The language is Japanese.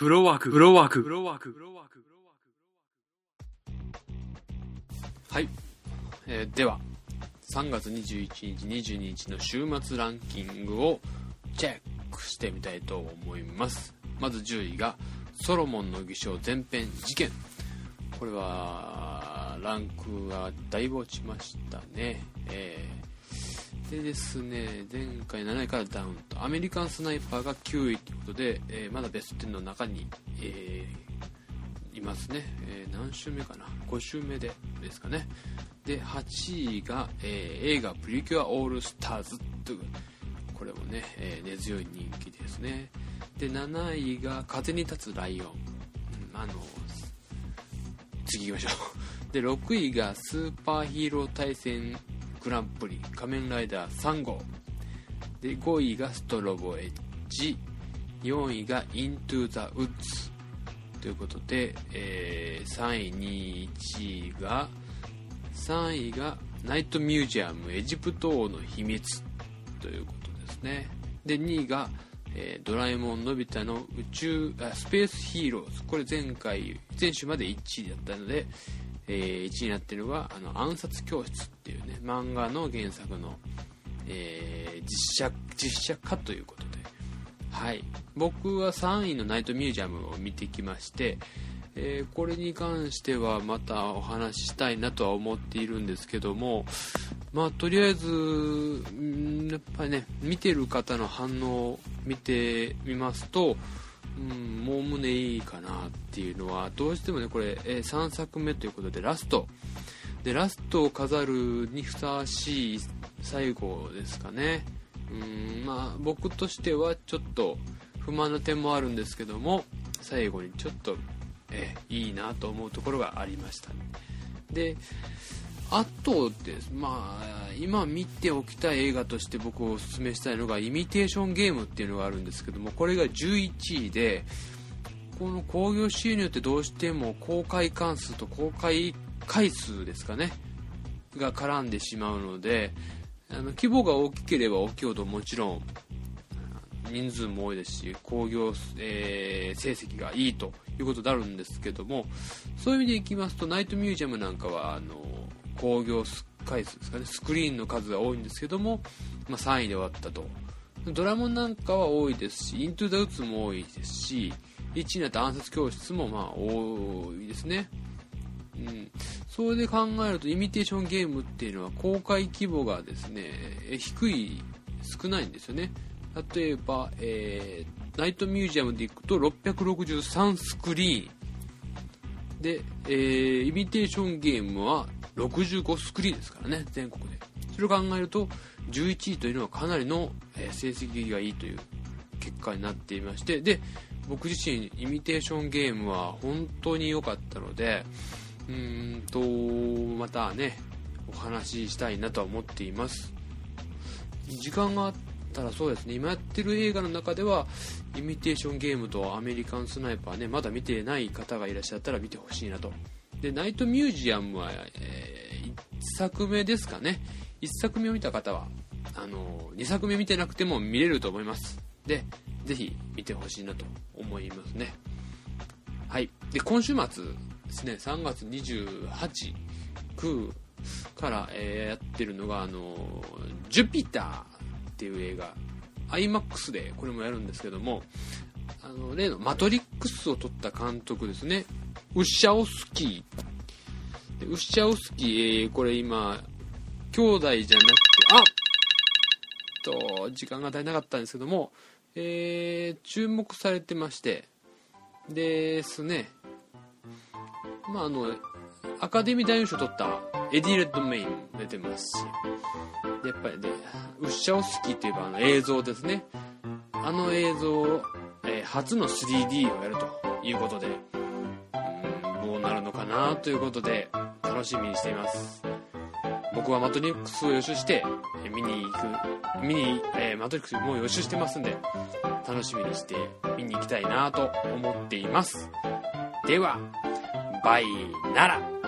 フロワーク、フロワーク、フロワーク、フロワーク。はい。えーでは、3月21日、22日の週末ランキングをチェックしてみたいと思います。まず10位が、ソロモンの偽証前編事件。これは、ランクがだいぶ落ちましたね。えーでですね、前回7位からダウンと、アメリカンスナイパーが9位ということで、えーまだベスト10の中に、えーいますね、えー何週目かな、5週目でですかね。で、8位が、え映画プリキュアオールスターズという、これもね、え根強い人気ですね。で、7位が風に立つライオン。うんあの、次行きましょう。で、6位がスーパーヒーロー対戦グランプリ仮面ライダー3号。で、5位がストロボエッジ。4位がイントゥーザウッズ。ということで、えー3位、2位、1位が、3位がナイトミュージアムエジプト王の秘密ということですね。で、2位が、えードラえもんのび太の宇宙あスペースヒーローズこれ前回前週まで1位だったので、えー1位になってるのがあの暗殺教室っていう漫画の原作の、えー実写実写化ということで。はい。僕は3位のナイトミュージアムを見てきましてえーこれに関してはまたお話ししたいなとは思っているんですけどもまあとりあえずやっぱりね見てる方の反応を見てみますとうんもうむねいいかなっていうのはどうしてもねこれ、えー3作目ということでラスト。でラストを飾るにふさわしい最後ですかね。うんまあ僕としてはちょっと不満な点もあるんですけども最後にちょっと、えいいなと思うところがありましたであとです。まあ今見ておきたい映画として僕をおすすめしたいのがイミテーションゲームっていうのがあるんですけどもこれが11位でこの興行収入ってどうしても公開関数と公開回数ですかね。が絡んでしまうのであの規模が大きければ大きいほどもちろん人数も多いですし興行、えー成績がいいということになるんですけどもそういう意味でいきますとナイトミュージアムなんかはあの興行回数ですかね。スクリーンの数が多いんですけども、まあ、3位で終わったと。ドラえもんなんかは多いですしイントゥ・ザ・ウッズも多いですし1位になった暗殺教室もまあ多いですね。うん、それで考えるとイミテーションゲームっていうのは公開規模がですね低い少ないんですよね。例えば、えーナイトミュージアムでいくと663スクリーン。で、えーイミテーションゲームは65スクリーンですからね全国で。それを考えると11位というのはかなりの、成績がいいという結果になっていまして。で僕自身イミテーションゲームは本当に良かったのでうんとまたねお話ししたいなとは思っています。時間があったらそうですね。今やってる映画の中ではイミテーションゲームとアメリカンスナイパーねまだ見てない方がいらっしゃったら見てほしいなと。でナイトミュージアムは、え1作目ですかね。1作目を見た方はあの2作目見てなくても見れると思います。でぜひ見てほしいなと思いますね。はい。で今週末ですね3月28、9から、えやってるのが、あのジュピターっていう映画、IMAX でこれもやるんですけども、あの、例のマトリックスを撮った監督ですね、ウォシャウスキー。でウォシャウスキー、えーこれ今、兄弟じゃなくて、あっと、時間が足りなかったんですけども、えー注目されてまして、ですね、まああの、アカデミー男優賞取ったエディ・レッドメインも出てますし、やっぱりね、ウォシャウスキーといえばあの映像ですね。あの映像を、えー初の 3D をやるということで、うんどうなるのかなということで、楽しみにしています。僕はマトリックスを予習して、え見に行く、見に、えーマトリックスもう予習してますんで、楽しみにして見に行きたいなと思っています。では、バイなら。